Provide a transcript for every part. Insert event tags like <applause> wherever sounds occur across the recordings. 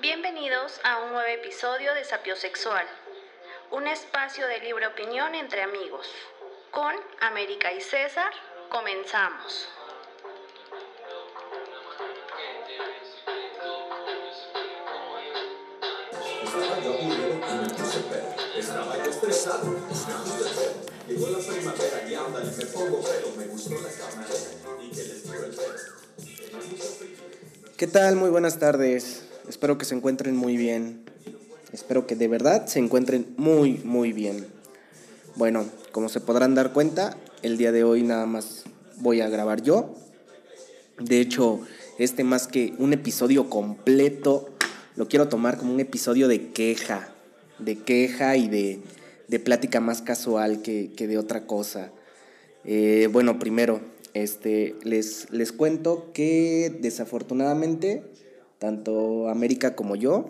Bienvenidos a un nuevo episodio de Sapiosexual, un espacio de libre opinión entre amigos. Con América y César, comenzamos. ¿Qué tal? Muy buenas tardes. Espero que se encuentren muy bien. Espero que de verdad se encuentren muy, muy bien. Bueno, como se podrán dar cuenta, el día de hoy nada más voy a grabar yo. De hecho, este más que un episodio completo, lo quiero tomar como un episodio de queja. De queja y de, de plática más casual que, que de otra cosa. Eh, bueno, primero, este, les, les cuento que desafortunadamente, tanto América como yo,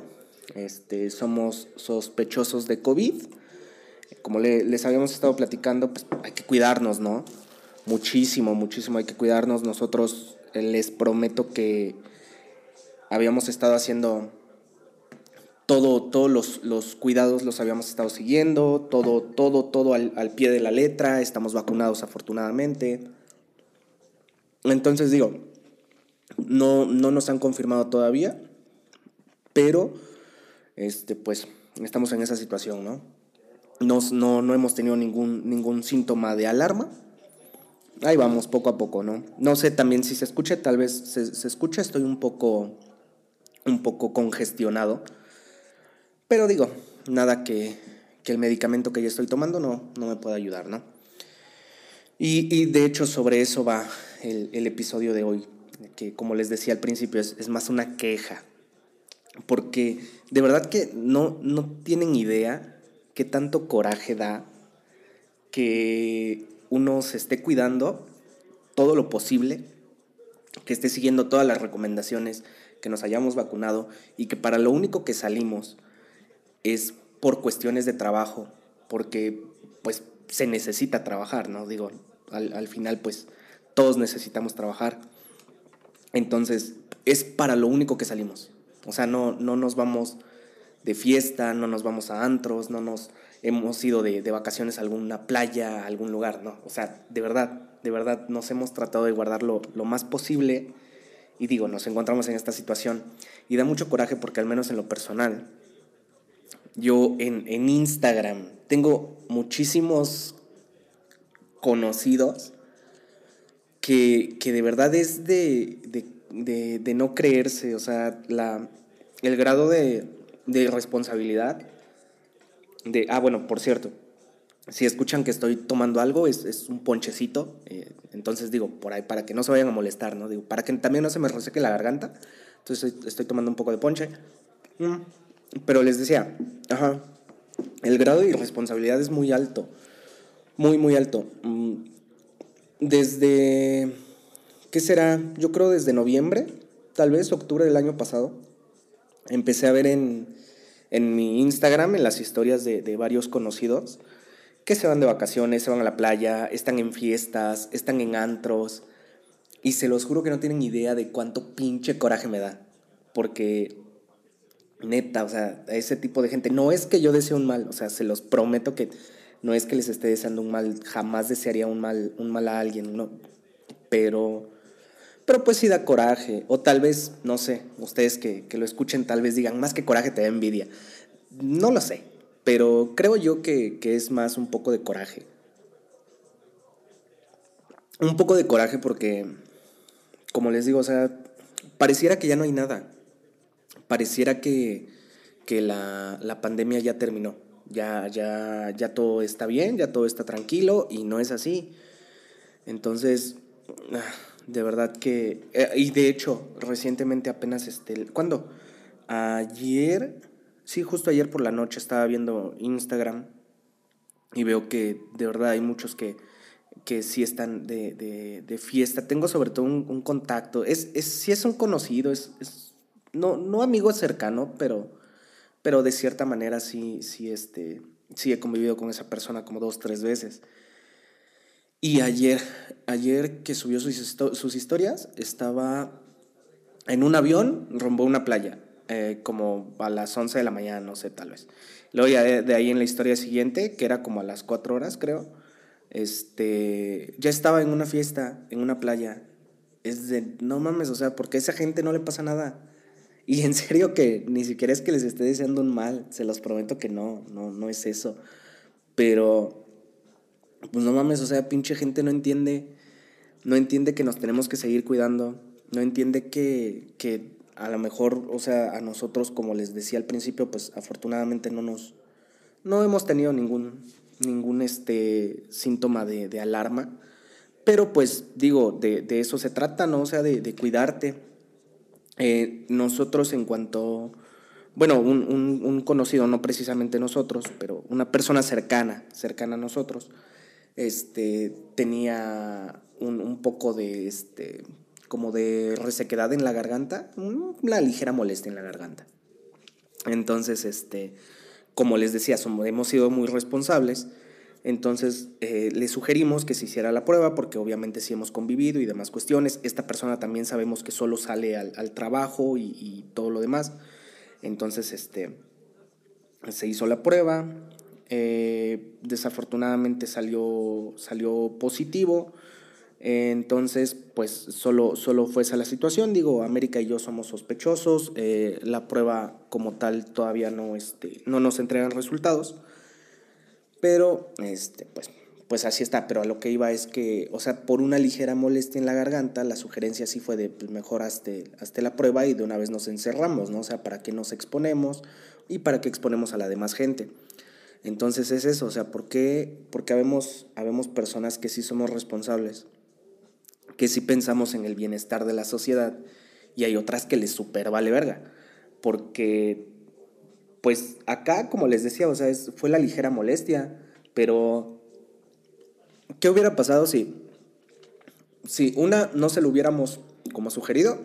este, somos sospechosos de COVID. Como le- les habíamos estado platicando, pues hay que cuidarnos, ¿no? Muchísimo, muchísimo hay que cuidarnos. Nosotros eh, les prometo que habíamos estado haciendo todo, todos los, los cuidados los habíamos estado siguiendo, todo, todo, todo al, al pie de la letra, estamos vacunados afortunadamente. Entonces digo, no, no nos han confirmado todavía, pero este, pues estamos en esa situación, ¿no? Nos- no, no hemos tenido ningún, ningún síntoma de alarma. Ahí vamos, poco a poco, ¿no? No sé también si se escucha, tal vez se, se escucha, estoy un poco, un poco congestionado. Pero digo, nada que, que el medicamento que ya estoy tomando no, no me pueda ayudar, ¿no? Y, y de hecho sobre eso va el, el episodio de hoy, que como les decía al principio es, es más una queja, porque de verdad que no, no tienen idea qué tanto coraje da que uno se esté cuidando todo lo posible, que esté siguiendo todas las recomendaciones, que nos hayamos vacunado y que para lo único que salimos es por cuestiones de trabajo, porque pues se necesita trabajar, ¿no? Digo, al, al final pues todos necesitamos trabajar. Entonces, es para lo único que salimos. O sea, no, no nos vamos de fiesta, no nos vamos a antros, no nos hemos ido de, de vacaciones a alguna playa, a algún lugar, ¿no? O sea, de verdad, de verdad, nos hemos tratado de guardarlo lo más posible. Y digo, nos encontramos en esta situación. Y da mucho coraje porque al menos en lo personal, yo en, en Instagram tengo muchísimos conocidos que, que de verdad es de, de, de- de no creerse, o sea, la, el grado de, de responsabilidad de... Ah, bueno, por cierto, si escuchan que estoy tomando algo, es, es un ponchecito, eh, entonces digo, por ahí, para que no se vayan a molestar, ¿no? Digo, para que también no se me reseque la garganta, entonces estoy, tomando un poco de ponche. Pero les decía, ajá, el grado de irresponsabilidad es muy alto, muy, muy alto. Mm, Desde, ¿qué será? Yo creo desde noviembre, tal vez octubre del año pasado, empecé a ver en, en mi Instagram, en las historias de, de varios conocidos, que se van de vacaciones, se van a la playa, están en fiestas, están en antros, y se los juro que no tienen idea de cuánto pinche coraje me da, porque neta, o sea, a ese tipo de gente, no es que yo desee un mal, o sea, se los prometo que no es que les esté deseando un mal, jamás desearía un mal, un mal a alguien, no, pero, pero pues sí da coraje, o tal vez, no sé, ustedes que, que lo escuchen tal vez digan, más que coraje te da envidia, no lo sé, pero creo yo que, que es más un poco de coraje. Un poco de coraje porque, como les digo, o sea, pareciera que ya no hay nada. Pareciera que, que la, la pandemia ya terminó. Ya, ya, ya todo está bien, ya todo está tranquilo y no es así. Entonces, ah, de verdad que... eh, y de hecho, recientemente apenas, este, ¿cuándo? Ayer, sí, justo ayer por la noche estaba viendo Instagram y veo que de verdad hay muchos que, que sí están de, de, de fiesta. Tengo sobre todo un, contacto, es, es, sí es un conocido, es, es no, no amigo cercano, pero, pero de cierta manera sí, sí, este, sí he convivido con esa persona como dos, tres veces. Y ayer, ayer que subió sus, histo- sus historias, estaba en un avión rumbo una playa. eh, como a las 11 de la mañana, no sé, tal vez. Luego ya de, de, ahí en la historia siguiente, que era como a las 4 horas, creo, este, ya estaba en una fiesta, en una playa. Es de, no mames, o sea, porque a esa gente no le pasa nada. Y en serio que ni siquiera es que les esté deseando un mal, se los prometo que no, no, no es eso. Pero, pues no mames, o sea, pinche gente no entiende, no entiende que nos tenemos que seguir cuidando, no entiende que, que a lo mejor, o sea, a nosotros, como les decía al principio, pues afortunadamente no nos, no hemos tenido ningún, ningún este, síntoma de, de alarma. Pero pues digo, de, de, eso se trata, ¿no? O sea, de, de cuidarte. Eh, nosotros en cuanto, bueno, un, un, conocido, no precisamente nosotros, pero una persona cercana, cercana a nosotros, este, tenía un, un poco de, este, como de resequedad en la garganta, una ligera molestia en la garganta. Entonces, este, como les decía, somos, hemos sido muy responsables. Entonces eh, le sugerimos que se hiciera la prueba porque obviamente sí hemos convivido y demás cuestiones. Esta persona también sabemos que solo sale al, trabajo y, y, todo lo demás. Entonces este, se hizo la prueba. Eh, desafortunadamente salió, salió positivo. Entonces, pues solo, solo fue esa la situación. Digo, América y yo somos sospechosos. Eh, la prueba como tal todavía no, este, no nos entregan resultados. Pero, este, pues, pues así está. Pero a lo que iba es que, o sea, por una ligera molestia en la garganta, la sugerencia sí fue de, pues mejor hazte, hazte la prueba y de una vez nos encerramos, ¿no? O sea, para que nos exponemos y para que exponemos a la demás gente. Entonces es eso, o sea, ¿por qué? Porque habemos, habemos personas que sí somos responsables, que sí pensamos en el bienestar de la sociedad y hay otras que les super vale verga. Porque pues acá, como les decía, o sea, es, fue la ligera molestia, pero ¿qué hubiera pasado si, si una no se lo hubiéramos como sugerido?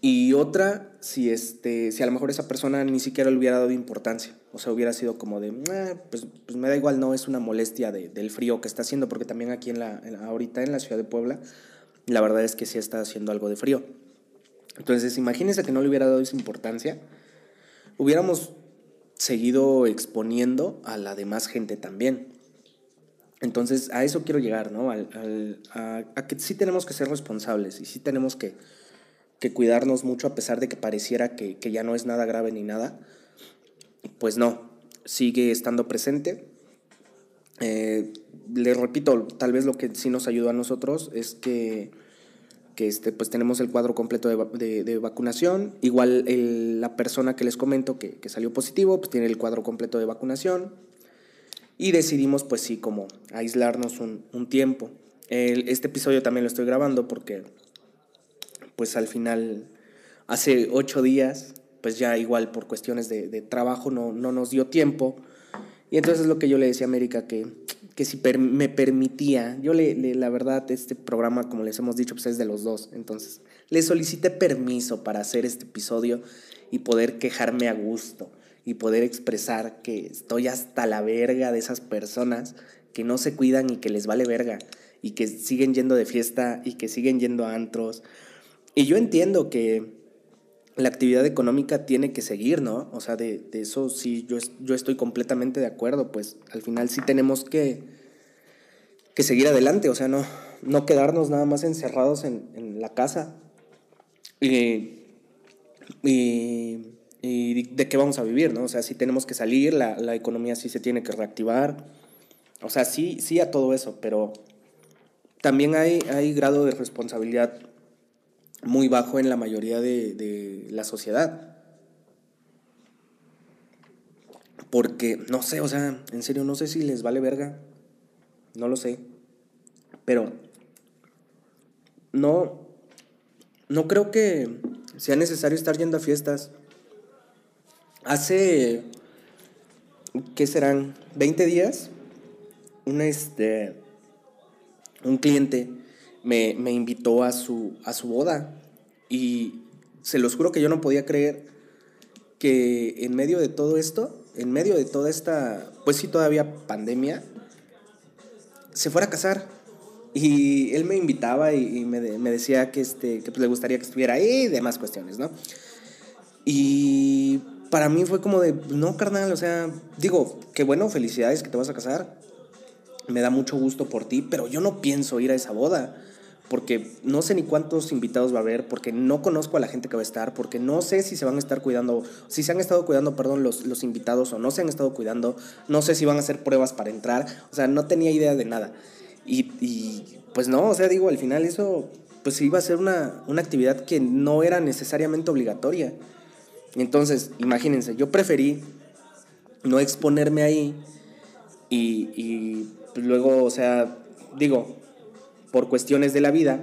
Y otra, si, este, si a lo mejor esa persona ni siquiera le hubiera dado importancia. O sea, hubiera sido como de, eh, pues, pues, me da igual, no es una molestia de, del frío que está haciendo, porque también aquí en la, en, ahorita en la ciudad de Puebla, la verdad es que sí está haciendo algo de frío. Entonces, imagínense que no le hubiera dado esa importancia hubiéramos seguido exponiendo a la demás gente también. Entonces, a eso quiero llegar, ¿no? Al, a, que sí tenemos que ser responsables y sí tenemos que, que cuidarnos mucho a pesar de que pareciera que, que, ya no es nada grave ni nada. Pues no, sigue estando presente. Eh, les repito, tal vez lo que sí nos ayudó a nosotros es que que este, pues tenemos el cuadro completo de, de, de vacunación. Igual el, la persona que les comento que, que, salió positivo, pues tiene el cuadro completo de vacunación. Y decidimos, pues sí, como aislarnos un, un tiempo. El, este episodio también lo estoy grabando porque, pues al final, hace ocho días, pues ya igual por cuestiones de, de trabajo no, no nos dio tiempo. Y entonces lo que yo le decía a América que que si me permitía, yo le, le, la verdad, este programa, como les hemos dicho, pues es de los dos, entonces le solicité permiso para hacer este episodio y poder quejarme a gusto y poder expresar que estoy hasta la verga de esas personas que no se cuidan y que les vale verga y que siguen yendo de fiesta y que siguen yendo a antros. Y yo entiendo que la actividad económica tiene que seguir, ¿no? O sea, de, de, eso sí, yo, yo estoy completamente de acuerdo, pues al final sí tenemos que, que seguir adelante, o sea, no, no quedarnos nada más encerrados en, la casa. Y, y, y, de qué vamos a vivir, ¿no? O sea, sí tenemos que salir, la, la economía sí se tiene que reactivar, o sea, sí, sí a todo eso, pero también hay, hay grado de responsabilidad muy bajo en la mayoría de, de, la sociedad. Porque, no sé, o sea, en serio, no sé si les vale verga. No lo sé. Pero no, no creo que sea necesario estar yendo a fiestas. Hace, ¿qué serán? 20 días, un, este, un cliente me, me invitó a su, a su boda. Y se los juro que yo no podía creer que en medio de todo esto, en medio de toda esta, pues sí, todavía pandemia, se fuera a casar. Y él me invitaba y, me, me, decía que, este, que pues, le gustaría que estuviera ahí y demás cuestiones, ¿no? Y para mí fue como de, no, carnal, o sea, digo, qué bueno, felicidades que te vas a casar. Me da mucho gusto por ti, pero yo no pienso ir a esa boda porque no sé ni cuántos invitados va a haber, porque no conozco a la gente que va a estar, porque no sé si se van a estar cuidando, si se han estado cuidando, perdón, los, los invitados o no se han estado cuidando, no sé si van a hacer pruebas para entrar, o sea, no tenía idea de nada. Y, y pues no, o sea, digo, al final eso, pues iba a ser una, una actividad que no era necesariamente obligatoria. Entonces, imagínense, yo preferí no exponerme ahí y, y pues luego, o sea, digo, por cuestiones de la vida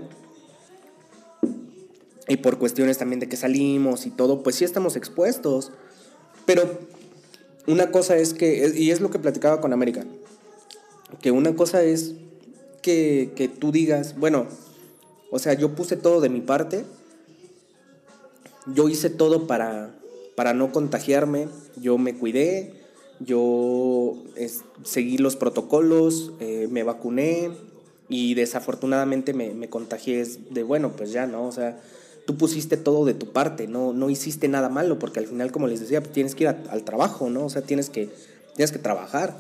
y por cuestiones también de que salimos y todo, pues sí estamos expuestos. Pero una cosa es que, y es lo que platicaba con América, que una cosa es que, que tú digas, bueno, o sea, yo puse todo de mi parte, yo hice todo para, para no contagiarme, yo me cuidé, yo seguí los protocolos, eh, me vacuné, y desafortunadamente me, me contagié de, bueno, pues ya, ¿no? O sea, tú pusiste todo de tu parte, no, no hiciste nada malo, porque al final, como les decía, tienes que ir al trabajo, ¿no? O sea, tienes que, tienes que trabajar.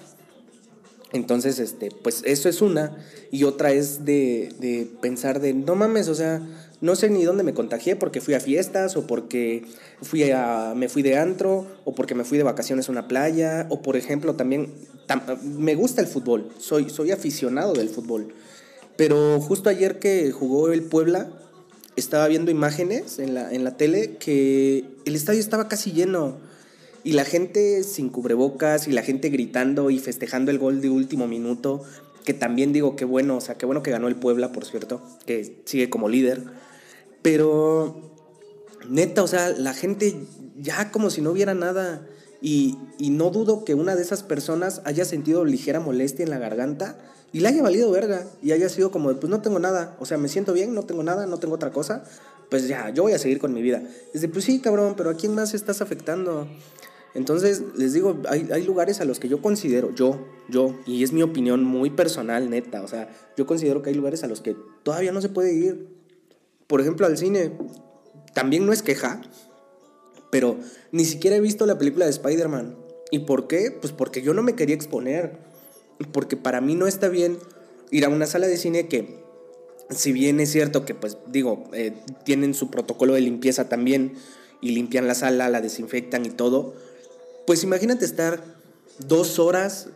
Entonces, este, pues eso es una. Y otra es de, de pensar de, no mames, o sea, no sé ni dónde me contagié porque fui a fiestas o porque fui a, me fui de antro o porque me fui de vacaciones a una playa o por ejemplo también me gusta el fútbol, soy, soy aficionado del fútbol. Pero justo ayer que jugó el Puebla, estaba viendo imágenes en la, en la tele que el estadio estaba casi lleno. Y la gente sin cubrebocas y la gente gritando y festejando el gol de último minuto. Que también digo que bueno, o sea, qué bueno que ganó el Puebla, por cierto, que sigue como líder. Pero, neta, o sea, la gente ya como si no hubiera nada. Y, y no dudo que una de esas personas haya sentido ligera molestia en la garganta y le haya valido verga y haya sido como, pues no tengo nada, o sea, me siento bien, no tengo nada, no tengo otra cosa, pues ya, yo voy a seguir con mi vida. De, pues sí, cabrón, pero ¿a quién más estás afectando? Entonces, les digo, hay, hay lugares a los que yo considero, yo, yo, y es mi opinión muy personal, neta, o sea, yo considero que hay lugares a los que todavía no se puede ir. Por ejemplo, al cine, también no es queja, pero ni siquiera he visto la película de Spider-Man. ¿Y por qué? Pues porque yo no me quería exponer porque para mí no está bien ir a una sala de cine que, si bien es cierto que, pues digo, eh, tienen su protocolo de limpieza también y limpian la sala, la desinfectan y todo, pues imagínate estar dos horas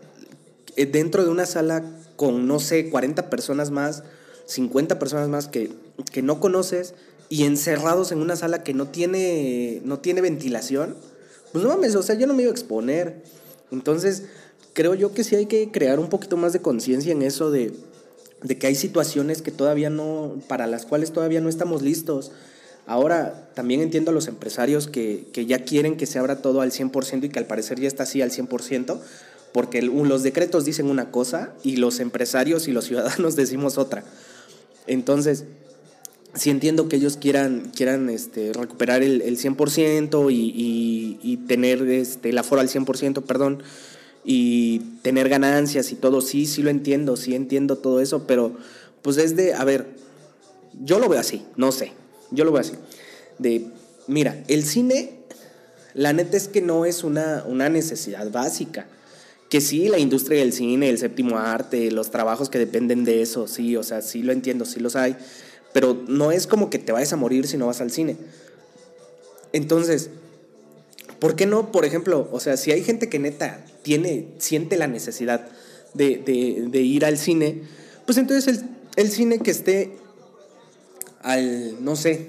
eh, dentro de una sala con, no sé, 40 personas más, 50 personas más que, que no conoces y encerrados en una sala que no tiene, no tiene ventilación, pues no mames, o sea, yo no me iba a exponer. Entonces, creo yo que sí hay que crear un poquito más de conciencia en eso de, que hay situaciones que todavía no, para las cuales todavía no estamos listos. Ahora, también entiendo a los empresarios que, ya quieren que se abra todo al 100% y que al parecer ya está así al 100%, porque los decretos dicen una cosa y los empresarios y los <laughs> ciudadanos decimos otra. Entonces, sí entiendo que ellos quieran, quieran este, recuperar el, el 100% y, y, y, tener este, el aforo al 100%, perdón, y tener ganancias y todo, sí, sí lo entiendo, sí entiendo todo eso, pero pues es de, a ver, yo lo veo así, no sé, yo lo veo así, de, mira, el cine, la neta es que no es una, una necesidad básica, que sí, la industria del cine, el séptimo arte, los trabajos que dependen de eso, sí, o sea, sí lo entiendo, sí los hay, pero no es como que te vayas a morir si no vas al cine. Entonces, ¿por qué no, por ejemplo, o sea, si hay gente que neta tiene, siente la necesidad de, ir al cine, pues entonces el, cine que esté al, no sé,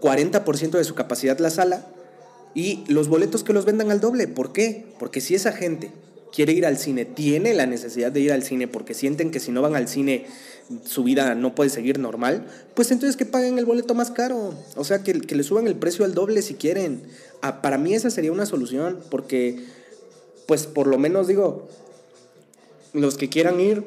40% de su capacidad la sala y los boletos que los vendan al doble. ¿Por qué? Porque si esa gente quiere ir al cine, tiene la necesidad de ir al cine porque sienten que si no van al cine su vida no puede seguir normal, pues entonces que paguen el boleto más caro. O sea, que, que le suban el precio al doble si quieren. Ah, para mí esa sería una solución porque pues por lo menos digo, los que quieran ir,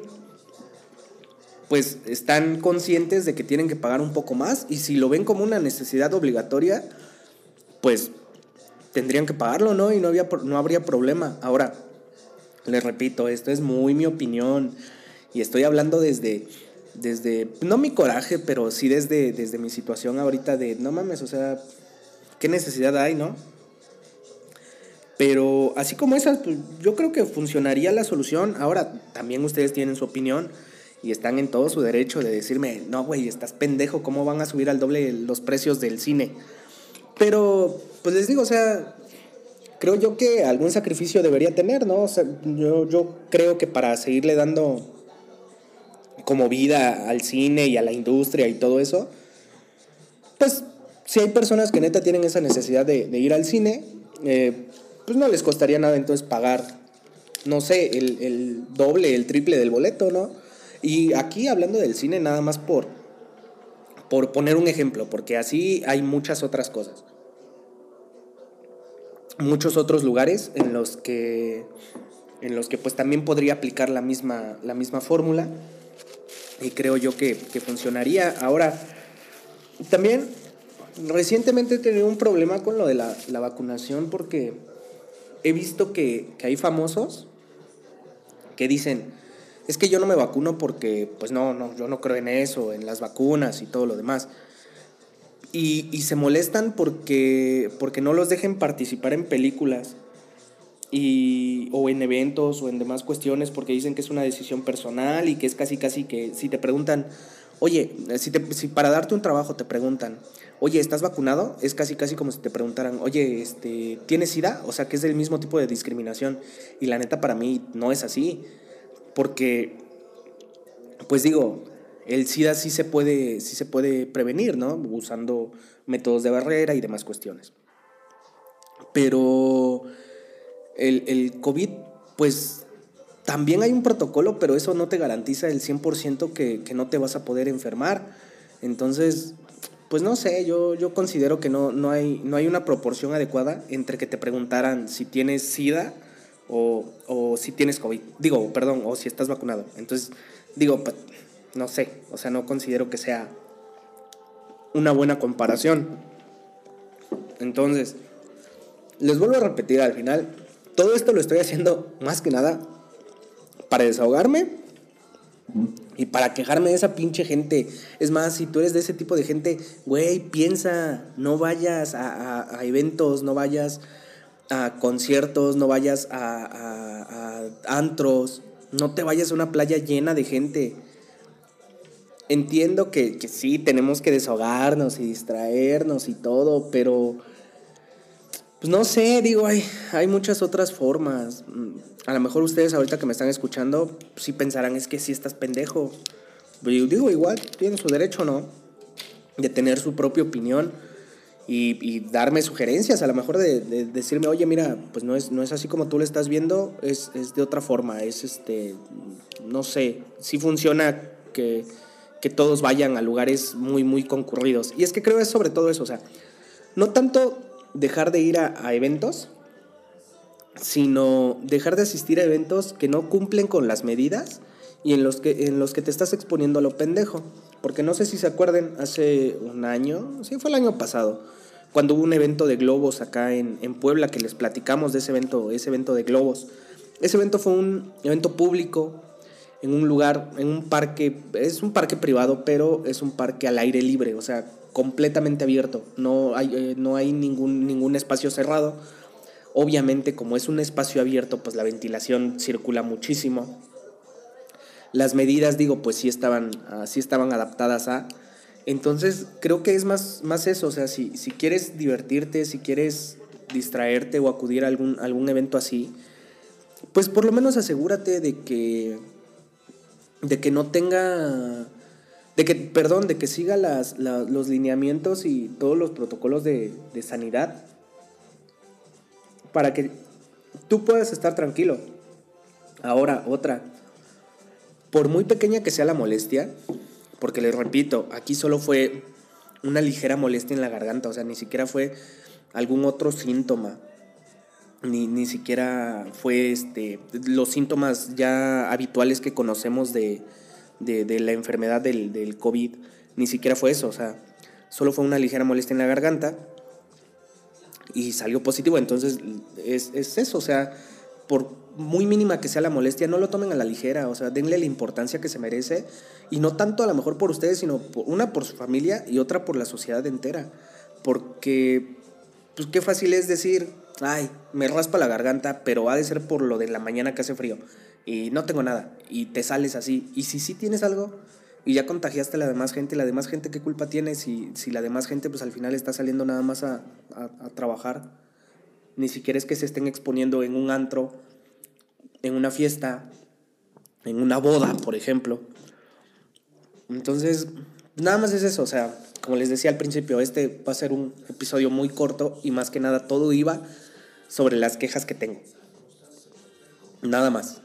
pues están conscientes de que tienen que pagar un poco más y si lo ven como una necesidad obligatoria, pues tendrían que pagarlo, ¿no? Y no, había, no habría problema. Ahora, les repito, esto es muy mi opinión Y estoy hablando desde, desde no mi coraje, pero sí desde, desde mi situación ahorita de, no mames, o sea, ¿qué necesidad hay, no? Pero así como esas, pues, yo creo que funcionaría la solución. Ahora, también ustedes tienen su opinión y están en todo su derecho de decirme, no, güey, estás pendejo, ¿cómo van a subir al doble los precios del cine? Pero, pues les digo, o sea, creo yo que algún sacrificio debería tener, ¿no? O sea, yo, yo creo que para seguirle dando como vida al cine y a la industria y todo eso, pues si hay personas que neta tienen esa necesidad de, ir al cine, eh, pues no les costaría nada entonces pagar, no sé, el, el doble, el triple del boleto, ¿no? Y aquí hablando del cine nada más por, por poner un ejemplo, porque así hay muchas otras cosas. Muchos otros lugares en los que, en los que pues también podría aplicar la misma, la misma fórmula y creo yo que, funcionaría. Ahora, también recientemente he tenido un problema con lo de la, vacunación porque he visto que, que hay famosos que dicen, es que yo no me vacuno porque, pues no, no, yo no creo en eso, en las vacunas y todo lo demás. Y, se molestan porque, porque no los dejen participar en películas y, o en eventos o en demás cuestiones porque dicen que es una decisión personal y que es casi casi que si te preguntan, oye, si, te, si para darte un trabajo te preguntan, oye, ¿estás vacunado? Es casi casi como si te preguntaran, oye, este, ¿tienes SIDA? O sea, que es del mismo tipo de discriminación. Y la neta para mí no es así. Porque, pues digo, el SIDA sí se puede, sí se puede prevenir, ¿no? Usando métodos de barrera y demás cuestiones. Pero el, el COVID, pues también hay un protocolo, pero eso no te garantiza el 100% que, que no te vas a poder enfermar. Entonces, pues no sé, yo, yo considero que no, no, hay, no hay una proporción adecuada entre que te preguntaran si tienes SIDA o, o si tienes COVID, digo, perdón, o si estás vacunado. Entonces, digo, pues, no sé, o sea, no considero que sea una buena comparación. Entonces, les vuelvo a repetir al final, todo esto lo estoy haciendo más que nada para desahogarme y para quejarme de esa pinche gente. Es más, si tú eres de ese tipo de gente, güey, piensa, no vayas a, a eventos, no vayas a conciertos, no vayas a, antros, no te vayas a una playa llena de gente. Entiendo que, que, sí, tenemos que desahogarnos y distraernos y todo, pero pues no sé, digo, hay, hay muchas otras formas. A lo mejor ustedes ahorita que me están escuchando, sí pensarán, es que sí estás pendejo. Pero yo digo, igual, tienen su derecho, ¿no? De tener su propia opinión y, darme sugerencias, a lo mejor de, decirme, oye, mira, pues no es, no es así como tú lo estás viendo, es, es de otra forma, es este, no sé, si funciona que, que, todos vayan a lugares muy, muy concurridos. Y es que creo es sobre todo eso, o sea, no tanto dejar de ir a, eventos, sino dejar de asistir a eventos que no cumplen con las medidas y en los que, en los que te estás exponiendo a lo pendejo. Porque no sé si se acuerden, hace un año, sí, fue el año pasado, cuando hubo un evento de globos acá en, en Puebla, que les platicamos de ese evento, ese evento de globos. Ese evento fue un evento público en un lugar, en un parque, es un parque privado, pero es un parque al aire libre, o sea, completamente abierto, no hay, eh, no hay ningún, ningún espacio cerrado. Obviamente, como es un espacio abierto, pues la ventilación circula muchísimo. Las medidas, digo, pues sí estaban, uh, sí estaban adaptadas a... Entonces, creo que es más, más eso, o sea, si, si quieres divertirte, si quieres distraerte o acudir a algún, algún evento así, pues por lo menos asegúrate de que, de que no tenga, de que, perdón, de que siga las, los lineamientos y todos los protocolos de, de sanidad para que tú puedas estar tranquilo. Ahora, otra, por muy pequeña que sea la molestia, porque les repito, aquí solo fue una ligera molestia en la garganta, o sea, ni siquiera fue algún otro síntoma, ni, ni siquiera fue este, los síntomas ya habituales que conocemos de, de, la enfermedad del, del, COVID, ni siquiera fue eso, o sea, solo fue una ligera molestia en la garganta y salió positivo, entonces es, es eso, o sea, por muy mínima que sea la molestia, no lo tomen a la ligera, o sea, denle la importancia que se merece y no tanto a lo mejor por ustedes, sino una por su familia y otra por la sociedad entera. Porque, pues qué fácil es decir, ay, me raspa la garganta, pero ha de ser por lo de la mañana que hace frío y no tengo nada y te sales así. Y si sí tienes algo y ya contagiaste a la demás gente, la demás gente qué culpa tiene si, si la demás gente pues al final está saliendo nada más a, a trabajar. Ni siquiera es que se estén exponiendo en un antro en una fiesta, en una boda, por ejemplo. Entonces, nada más es eso, o sea, como les decía al principio, este va a ser un episodio muy corto y más que nada todo iba sobre las quejas que tengo. Nada más,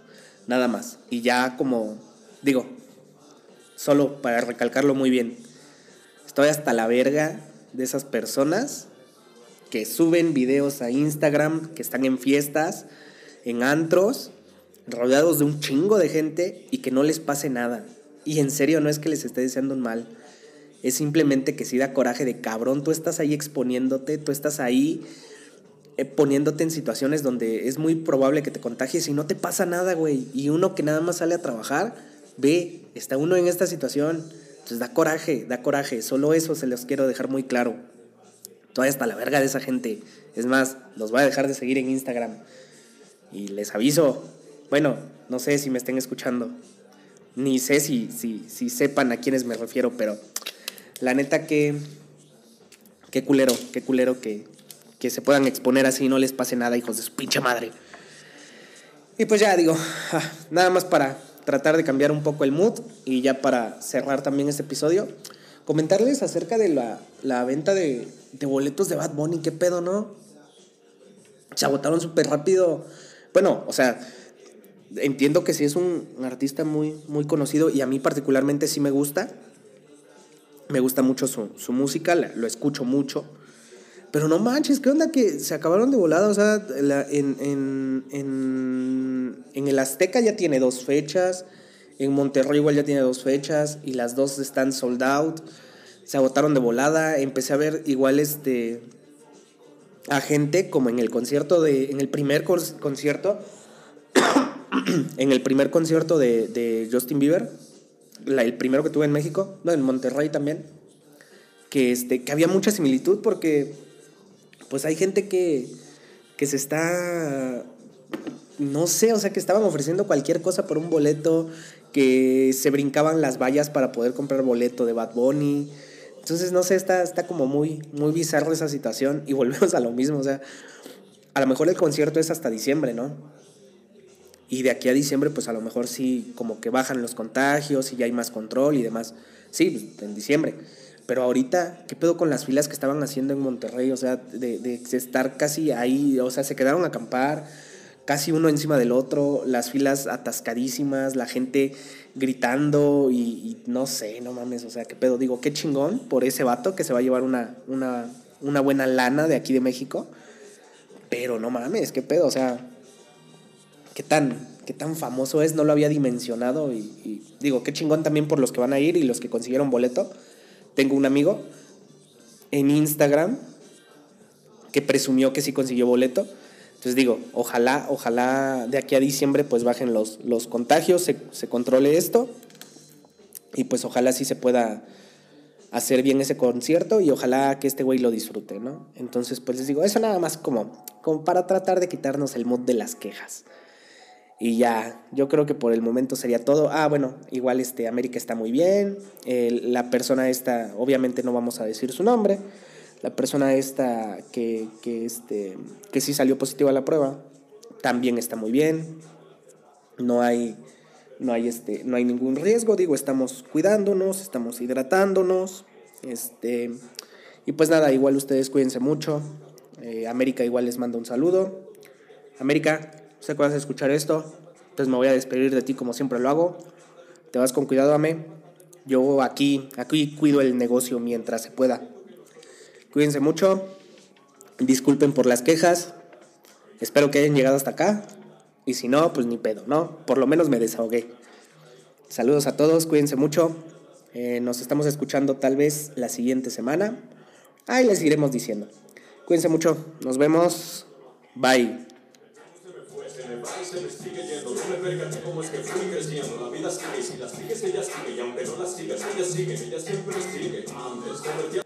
nada más. Y ya como digo, solo para recalcarlo muy bien, estoy hasta la verga de esas personas que suben videos a Instagram, que están en fiestas, en antros, rodeados de un chingo de gente y que no les pase nada. Y en serio, no es que les esté deseando un mal. Es simplemente que si da coraje de cabrón, tú estás ahí exponiéndote, tú estás ahí eh, poniéndote en situaciones donde es muy probable que te contagies y no te pasa nada, güey. Y uno que nada más sale a trabajar, ve, está uno en esta situación. Entonces da coraje, da coraje. Solo eso se los quiero dejar muy claro. Todavía hasta la verga de esa gente. Es más, los voy a dejar de seguir en Instagram. Y les aviso, bueno, no sé si me estén escuchando. Ni sé si, si, si sepan a quiénes me refiero, pero la neta que... Qué culero, qué culero que, que se puedan exponer así y no les pase nada, hijos de su pinche madre. Y pues ya digo, ah, nada más para tratar de cambiar un poco el mood y ya para cerrar también este episodio, comentarles acerca de la, la venta de, boletos de Bad Bunny, qué pedo, ¿no? Se agotaron súper rápido. Bueno, o sea, entiendo que sí es un artista muy, muy conocido y a mí particularmente sí me gusta. Me gusta mucho su, su música, lo escucho mucho. Pero no manches, ¿qué onda que se acabaron de volada? O sea, en, en, en, en, el Azteca ya tiene dos fechas, en Monterrey igual ya tiene dos fechas y las dos están sold out. Se agotaron de volada. Empecé a ver igual este a gente como en el concierto de en el primer concierto <coughs> en el primer concierto de, Justin Bieber, el primero que tuve en México, no, en Monterrey también, que, este, que había mucha similitud porque pues hay gente que, que se está, no sé, o sea, que estaban ofreciendo cualquier cosa por un boleto, que se brincaban las vallas para poder comprar boleto de Bad Bunny. Entonces, no sé, está, está como muy, muy bizarro esa situación y <laughs> volvemos a lo mismo, o sea, a lo mejor el concierto es hasta diciembre, ¿no? Y de aquí a diciembre, pues a lo mejor sí, como que bajan los contagios y ya hay más control y demás. Sí, en diciembre. Pero ahorita, ¿qué pedo con las filas que estaban haciendo en Monterrey? O sea, de, de estar casi ahí, o sea, se quedaron a acampar, casi uno encima del otro, las filas atascadísimas, la gente gritando y, y, no sé, no mames, o sea, qué pedo. Digo, qué chingón por ese vato que se va a llevar una, una, una buena lana de aquí de México. Pero no mames, qué pedo, o sea, qué tan, qué tan famoso es, no lo había dimensionado y, digo, qué chingón también por los que van a ir y los que consiguieron boleto. Tengo un amigo en Instagram que presumió que sí consiguió boleto. Entonces digo, ojalá, ojalá de aquí a diciembre pues bajen los, los contagios, se, se controle esto y pues ojalá sí se pueda hacer bien ese concierto y ojalá que este güey lo disfrute, ¿no? Entonces pues les digo, eso nada más como, como para tratar de quitarnos el mod de las quejas. Y ya, yo creo que por el momento sería todo. Ah, bueno, igual este, América está muy bien. la persona esta, obviamente no vamos a decir su nombre. La persona esta que, que, este, que sí salió positiva a la prueba, también está muy bien. No hay, no hay, este, no hay ningún riesgo, digo, estamos cuidándonos, estamos hidratándonos. Este, y pues nada, igual ustedes cuídense mucho. Eh, América igual les manda un saludo. América, Sé que vas a escuchar esto, entonces me voy a despedir de ti como siempre lo hago. Te vas con cuidado, Ame. Yo aquí, aquí cuido el negocio mientras se pueda. Cuídense mucho. Disculpen por las quejas. Espero que hayan llegado hasta acá. Y si no, pues ni pedo, ¿no? Por lo menos me desahogué. Saludos a todos, cuídense mucho. Eh, nos estamos escuchando tal vez la siguiente semana. Ahí les iremos diciendo. Cuídense mucho. Nos vemos. Bye. Y se me sigue yendo. No me percaté cómo es que fui creciendo. La vida sigue si la sigues, ella sigue. Y aunque no la sigas, ella sigue. Ella siempre sigue. Antes, convertía